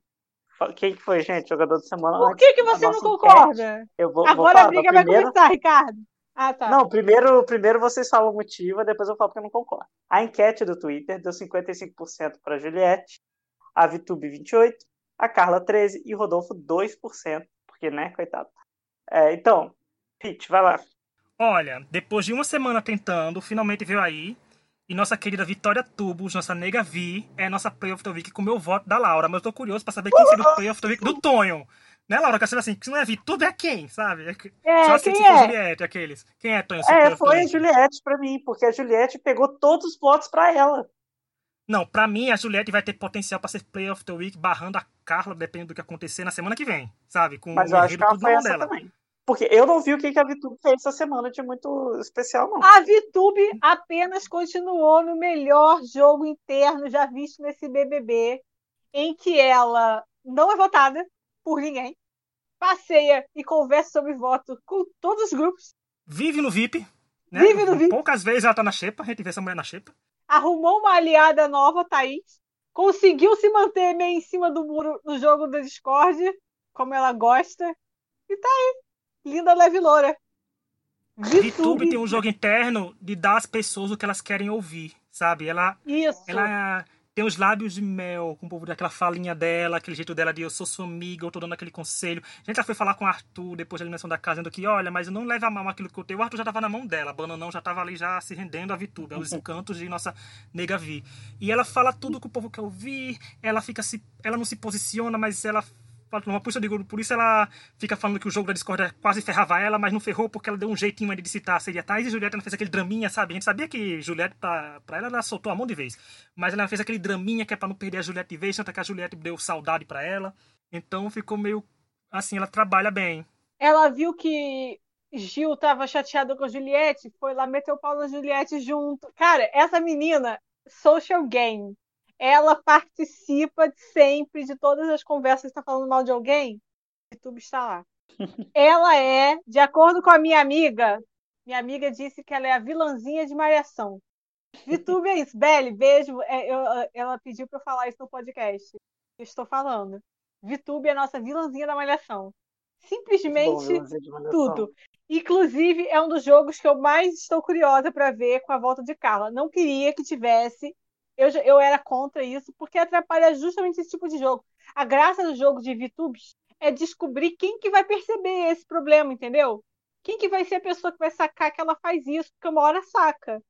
Quem que foi, gente? Jogador da semana? Por que, que você não concorda? enquete, Eu vou, vou Agora a falar, briga mas vai começar, Ricardo. Ah, tá. Não, primeiro, primeiro vocês falam o motivo, depois eu falo porque eu não concordo. A enquete do Twitter deu 55% para Juliette, a Vitube 28%, a Carla 13% e o Rodolfo 2%, porque, né, coitado. É, então, Pete, vai lá. Olha, depois de uma semana tentando, finalmente veio aí. E nossa querida Vitória Tubos, nossa nega Vi, é nossa Play of the Week com o meu voto da Laura. Mas eu tô curioso pra saber quem seria o Play of the Week do Tonho. Né, Laura? Que assim, que não é VTube, é quem, sabe? É, Só quem se é? Juliette, aqueles. Quem é, Tonho? É, foi a? Juliette pra mim, porque a Juliette pegou todos os votos pra ela. Não, pra mim, a Juliette vai ter potencial pra ser Player of the Week, barrando a Carla, dependendo do que acontecer na semana que vem, sabe? Com Mas o eu acho que ela tudo foi essa dela. também. Porque eu não vi o que que a Vitube fez essa semana de muito especial, não. A VTube apenas continuou no melhor jogo interno já visto nesse BBB, em que ela não é votada por ninguém, passeia e conversa sobre voto com todos os grupos, Vive no VIP. Né? Vive no VIP. Poucas vezes ela tá na xepa, a gente vê essa mulher na xepa. Arrumou uma aliada nova, Thaís, conseguiu se manter meio em cima do muro no jogo da Discord, como ela gosta, e tá aí, linda leve loura. VTube tem um jogo interno de dar às pessoas o que elas querem ouvir, sabe? Ela, Isso. ela tem os lábios de mel, com o povo daquela falinha dela, aquele jeito dela de eu sou sua amiga, eu tô dando aquele conselho. A gente já foi falar com o Arthur depois da eliminação da casa, dizendo que, olha, mas não leva a mal aquilo que eu tenho. O Arthur já tava na mão dela, a Bananão já tava ali já se rendendo a VTube, aos encantos de nossa nega Vi. E ela fala tudo que o povo quer ouvir, ela fica se. Ela não se posiciona, mas ela. Fala- Por isso, eu digo, por isso ela fica falando que o jogo da Discord quase ferrava ela, mas não ferrou porque ela deu um jeitinho ali de citar. Seria Thais e Juliette, ela fez aquele draminha, sabe? A gente sabia que Juliette, pra, pra ela, ela soltou a mão de vez. Mas ela fez aquele draminha que é pra não perder a Juliette de vez, tanto é que a Juliette deu saudade pra ela. Então ficou meio. Assim, ela trabalha bem. Ela viu que Gil tava chateado com a Juliette, foi lá meter o pau na Juliette junto. Cara, essa menina, social game. Ela participa sempre de todas as conversas que tá falando mal de alguém. O YouTube está lá. Ela é, de acordo com a minha amiga, minha amiga disse que ela é a vilãzinha de Malhação. VTube é isso. Belly, beijo. É, eu- ela pediu pra eu falar isso no podcast. Eu estou falando. VTube é a nossa vilãzinha da Malhação. Simplesmente Bom, tudo. Inclusive, é um dos jogos que eu mais estou curiosa para ver com a volta de Carla. Não queria que tivesse. Eu, eu era contra isso, porque atrapalha justamente esse tipo de jogo. A graça do jogo de VTubes é descobrir quem que vai perceber esse problema, entendeu? Quem que vai ser a pessoa que vai sacar que ela faz isso, porque uma hora saca.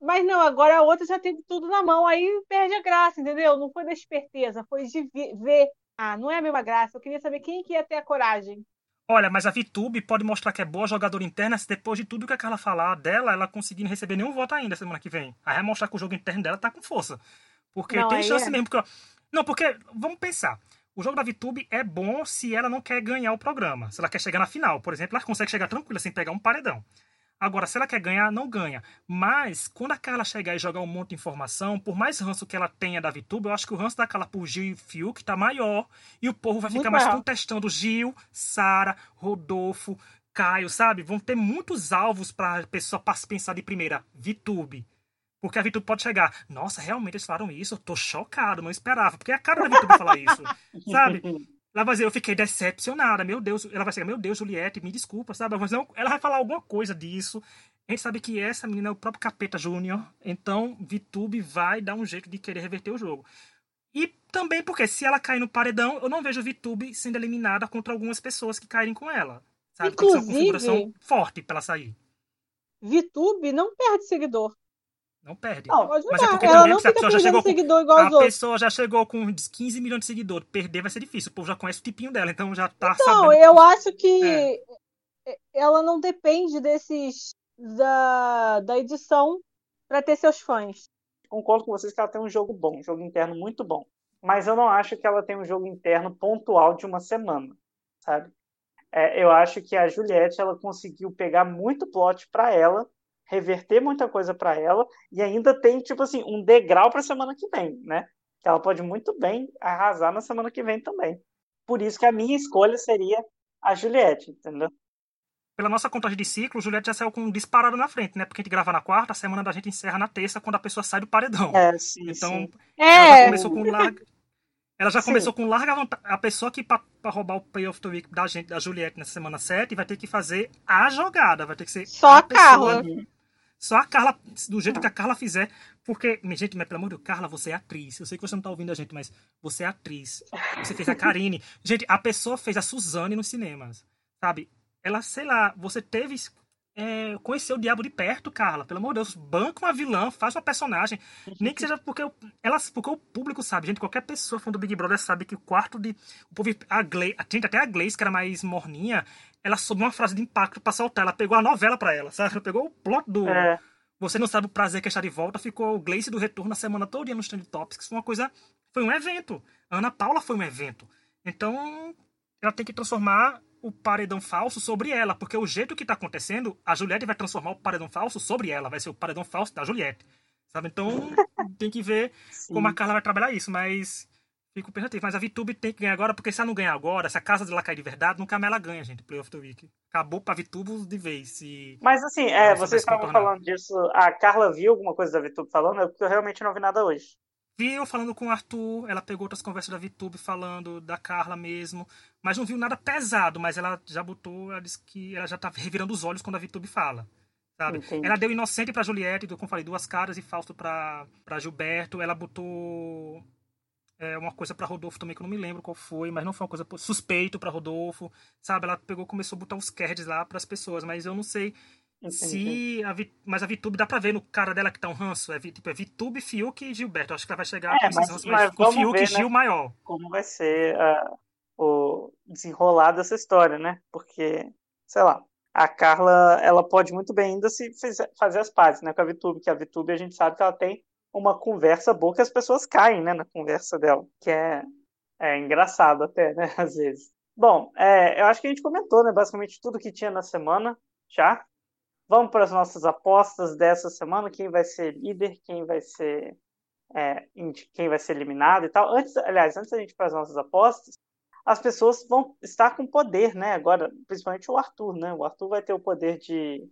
Mas não, agora a outra já teve tudo na mão, aí perde a graça, entendeu? Não foi da esperteza, foi de ver. Ah, não é a mesma graça. Eu queria saber quem que ia ter a coragem. Olha, mas a VTube pode mostrar que é boa jogadora interna se depois de tudo que a Carla falar dela, ela conseguir receber nenhum voto ainda semana que vem. Aí vai mostrar que o jogo interno dela tá com força. Porque Não, tem chance é. mesmo. Porque, não, porque, vamos pensar. O jogo da VTube é bom se ela não quer ganhar o programa. Se ela quer chegar na final, por exemplo, ela consegue chegar tranquila sem pegar um paredão. Agora, se ela quer ganhar, não ganha. Mas, quando a Carla chegar e jogar um monte de informação, por mais ranço que ela tenha da VTube, eu acho que o ranço da Carla por Gil e Fiuk tá maior. E o povo vai Muito ficar mais maior. contestando Gil, Sara, Rodolfo, Caio, sabe? Vão ter muitos alvos pra pessoa pensar de primeira. VTube. Porque a VTube pode chegar. Nossa, realmente eles falaram isso? Eu tô chocado, não esperava. Porque é a cara da VTube falar isso. Sabe? Ela vai dizer, eu fiquei decepcionada, meu Deus. Ela vai chegar, meu Deus, Juliette, me desculpa, sabe? Mas não, ela vai falar alguma coisa disso. A gente sabe que essa menina é o próprio Capeta Júnior. Então, VTube vai dar um jeito de querer reverter o jogo. E também porque se ela cair no paredão, eu não vejo VTube sendo eliminada contra algumas pessoas que caírem com ela. Sabe? Tem que ser uma Inclusive- configuração forte pra ela sair. VTube não perde seguidor. Não perde. Não, Pode Mas é porque Ela também não se a fica pessoa já perdendo chegou com- seguidor igual a pessoa já chegou com uns 15 milhões de seguidores. Perder vai ser difícil. O povo já conhece o tipinho dela, então já tá Não, sabendo. eu acho que É. ela não depende desses da, da edição para ter seus fãs. Concordo com vocês que ela tem um jogo bom, um jogo interno muito bom. Mas eu não acho que ela tem um jogo interno pontual de uma semana, sabe? É, eu acho que a Juliette ela conseguiu pegar muito plot pra ela, reverter muita coisa pra ela e ainda tem tipo assim um degrau pra semana que vem, né? Que ela pode muito bem arrasar na semana que vem também. Por isso que a minha escolha seria a Juliette, entendeu? Pela nossa contagem de ciclo, Juliette já saiu com um disparado na frente, né? Porque a gente grava na quarta, a semana da gente encerra na terça, quando a pessoa sai do paredão. É, sim, então, sim. ela já É, começou com larga. Ela já Sim. começou com larga vantagem. A pessoa que, pra, pra roubar o Play of the Week da gente, da Juliette, na semana 7, vai ter que fazer a jogada. Vai ter que ser Só a pessoa Carla. Só a Carla, do jeito que a Carla fizer. Porque, minha gente, mas pelo amor de Deus, Carla, você é atriz. Eu sei que você não tá ouvindo a gente, mas você é atriz. Você fez a Karine. Gente, a pessoa fez a Suzane nos cinemas. Sabe? Ela, sei lá, você teve é, conhecer o diabo de perto, Carla. Pelo amor de Deus, banca uma vilã, faz uma personagem. Nem que seja porque, ela, porque o público sabe, gente. Qualquer pessoa fã do Big Brother sabe que o quarto de. O povo, a Gleice, gente, até a Gleice, que era mais morninha, ela soube uma frase de impacto pra soltar. Ela pegou a novela pra ela, sabe? Ela pegou o plot do. É. Você não sabe o prazer que é estar de volta. Ficou o Gleice do retorno a semana toda no Stand Tops, que foi uma coisa. Foi um evento. A Ana Paula foi um evento. Então, ela tem que transformar o paredão falso sobre ela, porque o jeito que tá acontecendo, a Juliette vai transformar o paredão falso sobre ela, vai ser o paredão falso da Juliette. Sabe? Então, tem que ver Sim. como a Carla vai trabalhar isso, mas fico pensativo. Mas a VTube tem que ganhar agora, porque se ela não ganhar agora, se a casa dela cair de verdade, nunca mais ela ganha, gente, Playoff the Week. Acabou pra VTube de vez. Se... Mas assim, é, vocês estavam falando disso, a Carla viu alguma coisa da VTube falando? Porque eu realmente não vi nada hoje viu falando com o Arthur, ela pegou outras conversas da VTube falando da Carla mesmo, mas não viu nada pesado, mas ela já botou, ela disse que ela já tá revirando os olhos quando a VTube fala. Ela deu inocente pra Juliette, como falei, duas caras e Fausto pra, pra Gilberto. Ela botou é, uma coisa para Rodolfo também, que eu não me lembro qual foi, mas não foi uma coisa suspeito para Rodolfo, sabe? Ela pegou começou a botar os cards lá para as pessoas, mas eu não sei se a mas a Vitube dá pra ver no cara dela que tá um ranço. É, tipo, é Vitube, Fiuk e Gilberto. Acho que ela vai chegar é, mas, mas com Fiuk ver, e Gil né, maior. Como vai ser uh, o desenrolar dessa história, né? Porque, sei lá, a Carla ela pode muito bem ainda se fizer, fazer as pazes né, com a Vitube, que a Vitube a gente sabe que ela tem uma conversa boa que as pessoas caem né, na conversa dela, que é, é engraçado até, né, às vezes. Bom, é, eu acho que a gente comentou, né, basicamente tudo que tinha na semana já. Vamos para as nossas apostas dessa semana, quem vai ser líder, quem vai ser é, quem vai ser eliminado e tal. Antes, aliás, antes da gente para as nossas apostas, as pessoas vão estar com poder, né? Agora, principalmente o Arthur, né? O Arthur vai ter o poder de,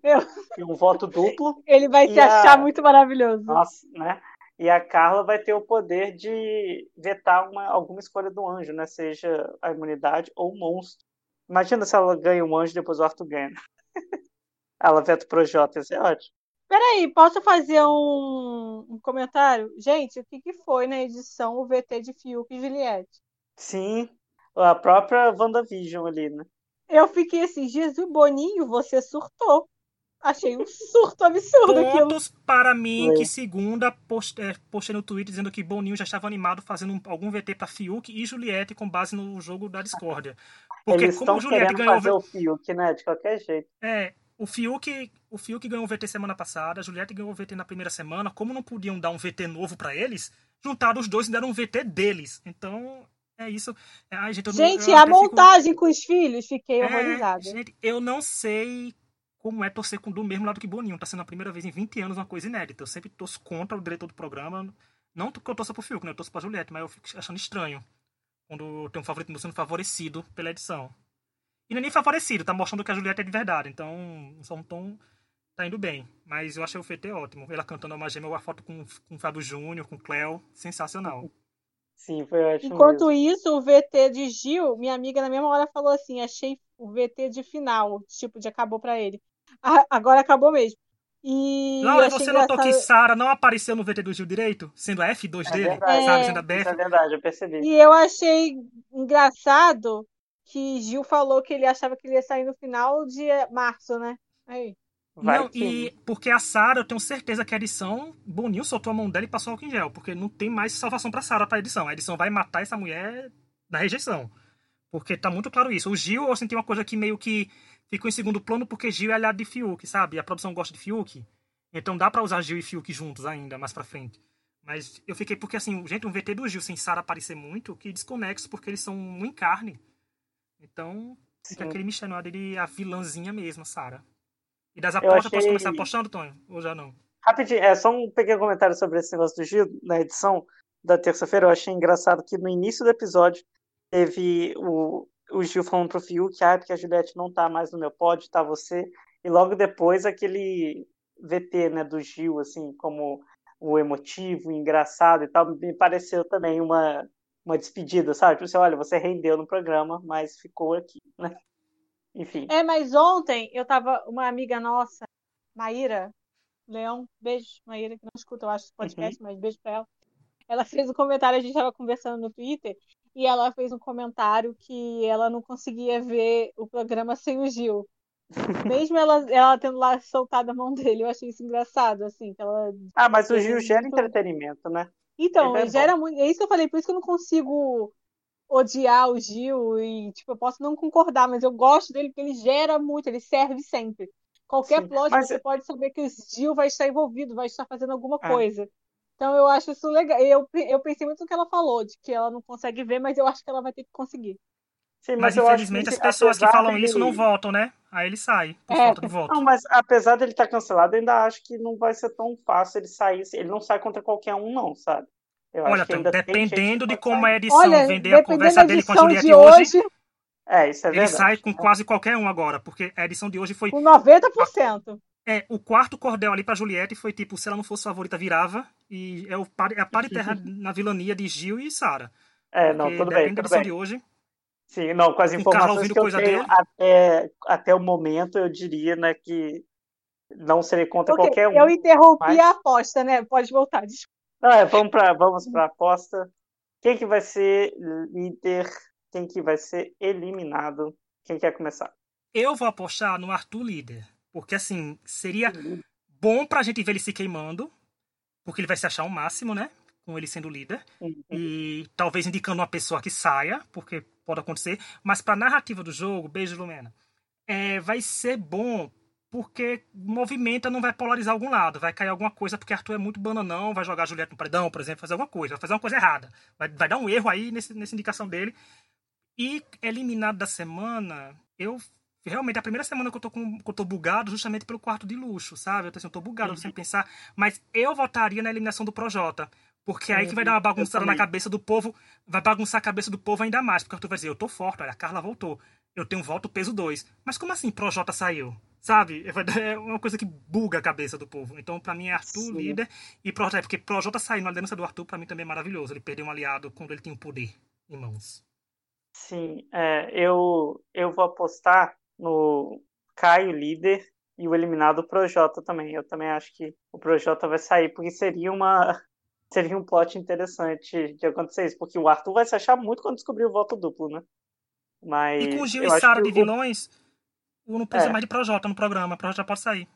de um voto duplo. Ele vai se a... achar muito maravilhoso. Nossa, né? E a Carla vai ter o poder de vetar uma, alguma escolha do anjo, né? Seja a imunidade ou o monstro. Imagina se ela ganha um anjo e depois o Arthur ganha. Ela veta pro Jota, isso é ótimo. Peraí, posso fazer um, um, comentário? Gente, o que, que foi na edição o VT de Fiuk e Juliette? Sim, a própria WandaVision ali, né? Eu fiquei assim, Jesus Boninho, você surtou. Achei um surto absurdo Pontos aquilo. para mim que segunda postei, é, postei no Twitter dizendo que Boninho já estava animado fazendo algum VT para Fiuk e Juliette com base no jogo da discórdia. Porque Eles como Juliette ganhou fazer o Fiuk, né, de qualquer jeito. É, o Fiuk, o Fiuk ganhou o VT semana passada, a Juliette ganhou o VT na primeira semana. Como não podiam dar um VT novo para eles, juntaram os dois e deram um VT deles. Então, é isso. É, ai, gente, gente a montagem fico... com os filhos, fiquei é, horrorizada. Gente, eu não sei como é torcer com do mesmo lado que Boninho. Tá sendo a primeira vez em 20 anos uma coisa inédita. Eu sempre torço contra o diretor do programa. Não que eu torça pro Fiuk, né? Eu torço pra Juliette, mas eu fico achando estranho quando tem um favorito sendo favorecido pela edição. E não é nem favorecido, tá mostrando que a Juliette é de verdade. Então, o som tom tá indo bem. Mas eu achei o FT ótimo. Ela cantando uma gêmea, a foto com, com o Fábio Júnior, com o Cleo, sensacional. Sim, foi ótimo. Enquanto mesmo. isso, o VT de Gil, minha amiga na mesma hora falou assim: achei o VT de final, tipo, de acabou para ele. agora acabou mesmo. E Laura, você engraçado... notou que Sara não apareceu no VT do Gil direito? Sendo a F2 é dele? Verdade, sabe? Sendo a BF? É verdade, eu percebi. E eu achei engraçado que Gil falou que ele achava que ele ia sair no final de março, né? Aí. Vai não, e porque a Sara, eu tenho certeza que a edição, Boninho soltou a mão dela e passou álcool em gel, porque não tem mais salvação pra Sara pra edição. A edição vai matar essa mulher na rejeição. Porque tá muito claro isso. O Gil, eu senti uma coisa que meio que ficou em segundo plano porque Gil é aliado de Fiuk, sabe? A produção gosta de Fiuk. Então dá para usar Gil e Fiuk juntos ainda, mais pra frente. Mas eu fiquei, porque assim, gente, um VT do Gil sem Sara aparecer muito, que desconexo, porque eles são um encarne. Então, fica Sim. aquele mistério dele, a vilãzinha mesmo, Sara. E das apostas, achei... posso começar apostando, Tonho? Ou já não? Rapidinho, é só um pequeno comentário sobre esse negócio do Gil, na edição da terça-feira. Eu achei engraçado que no início do episódio teve o, o Gil falando pro Fiuk, ah, porque a Juliette não tá mais no meu pódio, tá você. E logo depois aquele VT, né, do Gil, assim, como o emotivo, o engraçado e tal, me pareceu também uma uma despedida, sabe? Tipo assim, olha, você rendeu no programa, mas ficou aqui, né? Enfim. É, mas ontem eu tava, uma amiga nossa, Maíra Leão, beijo, Maíra, que não escuta, eu acho, esse podcast, uhum. mas beijo pra ela. Ela fez um comentário, a gente tava conversando no Twitter, e ela fez um comentário que ela não conseguia ver o programa sem o Gil. Mesmo ela, ela tendo lá soltado a mão dele, eu achei isso engraçado, assim, que ela. Ah, mas o Gil gera muito- entretenimento, né? Então, é gera muito. É isso que eu falei, por isso que eu não consigo odiar o Gil e, tipo, eu posso não concordar, mas eu gosto dele porque ele gera muito, ele serve sempre. Qualquer Sim, plot, mas- você pode saber que o Gil vai estar envolvido, vai estar fazendo alguma É. coisa. Então eu acho isso legal. Eu, eu pensei muito no que ela falou, de que ela não consegue ver, mas eu acho que ela vai ter que conseguir. Sim, Mas, eu acho infelizmente que, as pessoas que falam dele- isso não votam, né? Aí ele sai, por É. falta de voto. Não, mas apesar dele estar cancelado, eu ainda acho que não vai ser tão fácil ele sair. Ele não sai contra qualquer um, não, sabe? Eu Olha, dependendo de como sair. a edição Olha, vender a conversa dele com a Juliette de hoje, hoje, É, isso é ele verdade. sai com quase qualquer um agora, porque a edição de hoje foi. com 90%. É, o quarto cordel ali pra Juliette foi tipo, se ela não fosse favorita, virava. E é, o par, é a par de terra na vilania de Gil e Sara. É, não, tudo bem, tudo edição bem. de hoje. Sim, não, com as informações que eu tenho até, até o momento, eu diria, né, que não serei contra Ok, qualquer um. eu interrompi mas- a aposta, né? Pode voltar. desculpa. Não, é, vamos para vamos para aposta. Quem que vai ser líder? Quem que vai ser eliminado? Quem quer começar? Eu vou apostar no Arthur líder. Porque assim, seria bom pra gente ver ele se queimando. Porque ele vai se achar o máximo, né? Com ele sendo líder. Uhum. E talvez indicando uma pessoa que saia, porque pode acontecer. Mas pra narrativa do jogo, beijo, Lumena. É, vai ser bom porque movimenta, não vai polarizar algum lado. Vai cair alguma coisa, porque Arthur é muito bananão, vai jogar Juliette no paredão, por exemplo, fazer alguma coisa, vai fazer uma coisa errada. Vai, vai dar um erro aí nesse, nessa indicação dele. E eliminado da semana, eu realmente a primeira semana que eu tô com que eu tô bugado justamente pelo quarto de luxo, sabe? Eu tô, assim, eu tô bugado Uhum. sem pensar, mas eu votaria na eliminação do Projota. Porque aí que vai dar uma bagunçada na cabeça do povo, vai bagunçar a cabeça do povo ainda mais, porque Arthur vai dizer, eu tô forte, olha, a Carla voltou, eu tenho voto peso 2. Mas como assim Projota saiu? Sabe? É uma coisa que buga a cabeça do povo. Então, pra mim, é Arthur Sim. líder e Projota, porque Projota sair na liderança do Arthur, pra mim também é maravilhoso. Ele perdeu um aliado quando ele tinha o poder em mãos. Sim, é, eu, eu vou apostar no Caio líder e o eliminado Projota também. Eu também acho que o Projota vai sair, porque seria uma seria um plot interessante de acontecer isso, porque o Arthur vai se achar muito quando descobrir o voto duplo, né? Mas E com Gil eu e Sara de o- vilões, o não precisa É. mais de Projota no programa. Projota já pode sair.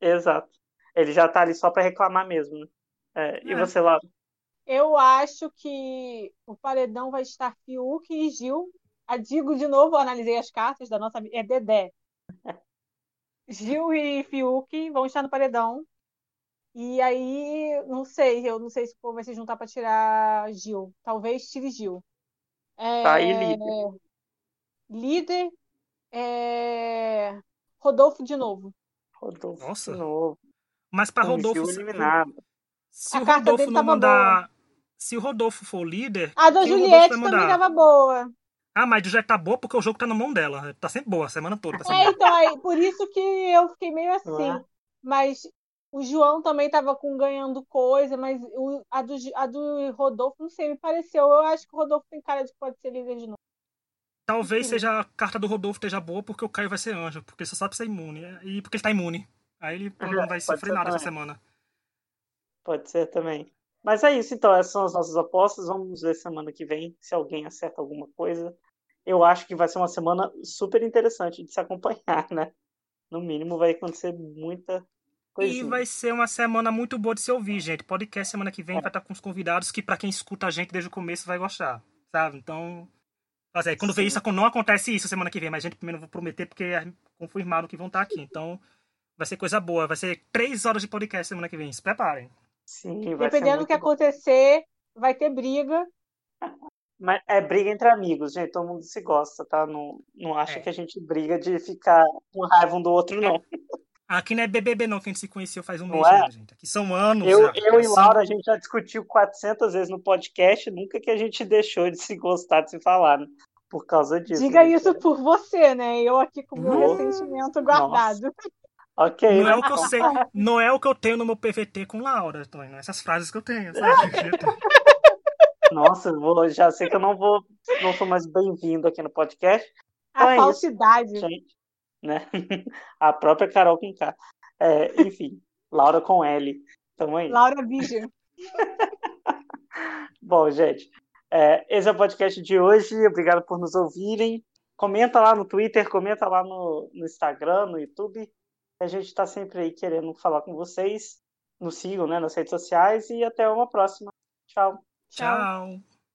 Exato. Ele já tá ali só pra reclamar mesmo, né? É, e É. você, Laura? Eu acho que o paredão vai estar Fiuk e Gil. Ah, digo de novo, eu analisei as cartas da nossa amiga. É Dedé. Gil e Fiuk vão estar no paredão. E aí, não sei, eu não sei se o povo vai se juntar para tirar Gil. Talvez tire Gil. É, Tá aí, líder. líder é, Rodolfo de novo. Rodolfo Nossa. de novo. Mas pra Com Rodolfo. Eliminado. Se A o carta Rodolfo dele não tava mandar. Se o Rodolfo for o líder. A da Juliette também estava boa. Ah, mas já tá boa porque o jogo tá na mão dela. Tá sempre boa a semana toda. Tá É, sempre... então, aí, por isso que eu fiquei meio assim. É? Mas o João também estava com ganhando coisa, mas o- a, do, a do Rodolfo, não sei, me pareceu. Eu acho que o Rodolfo tem cara de que pode ser líder de novo. Talvez seja a carta do Rodolfo esteja boa porque o Caio vai ser anjo. Porque ele só sabe ser imune. E porque ele tá imune. Aí ele pronto, não vai sofrer nada essa semana. Pode ser também. Mas é isso, então. Essas são as nossas apostas. Vamos ver semana que vem se alguém acerta alguma coisa. Eu acho que vai ser uma semana super interessante de se acompanhar, né? No mínimo, vai acontecer muita coisinha. E vai ser uma semana muito boa de se ouvir, gente. Podcast semana que vem vai estar com os convidados que, pra quem escuta a gente desde o começo, vai gostar. Sabe? Então. Mas aí, quando vê Sim. isso, não acontece isso semana que vem, mas a gente primeiro não vou prometer porque é confirmado que vão estar aqui. Então, vai ser coisa boa. Vai ser três horas de podcast semana que vem. Se preparem. Sim, vai ser Dependendo do que bom. acontecer, vai ter briga. Mas é briga entre amigos, gente. Todo mundo se gosta, tá? Não, não acha É. que a gente briga de ficar com raiva um do outro, não. Aqui não é BBB, não, que a gente se conheceu faz um Não mês é? já, gente. Aqui são anos. Eu, já. eu e Laura, a gente já discutiu 400 vezes no podcast, nunca que a gente deixou de se gostar, de se falar, né? Por causa disso. Diga gente. isso por você, né? Eu aqui com o meu Nossa. ressentimento guardado. Ok, Não é né? o que eu sei, não é o que eu tenho no meu PVT com Laura, Tony. Não é essas frases que eu tenho, sabe? Nossa, vou, já sei que eu não vou, não sou mais bem-vindo aqui no podcast, Então é A isso. falsidade. gente, né? A própria Carol com K. É, enfim, Laura com L. Tamo aí. Laura Vigia. Bom, gente, é, esse é o podcast de hoje. Obrigado por nos ouvirem. comenta lá no Twitter, comenta lá no, no Instagram, no YouTube. A gente está sempre aí querendo falar com vocês. Nos sigam né, nas redes sociais e até uma próxima. Tchau. Tchau.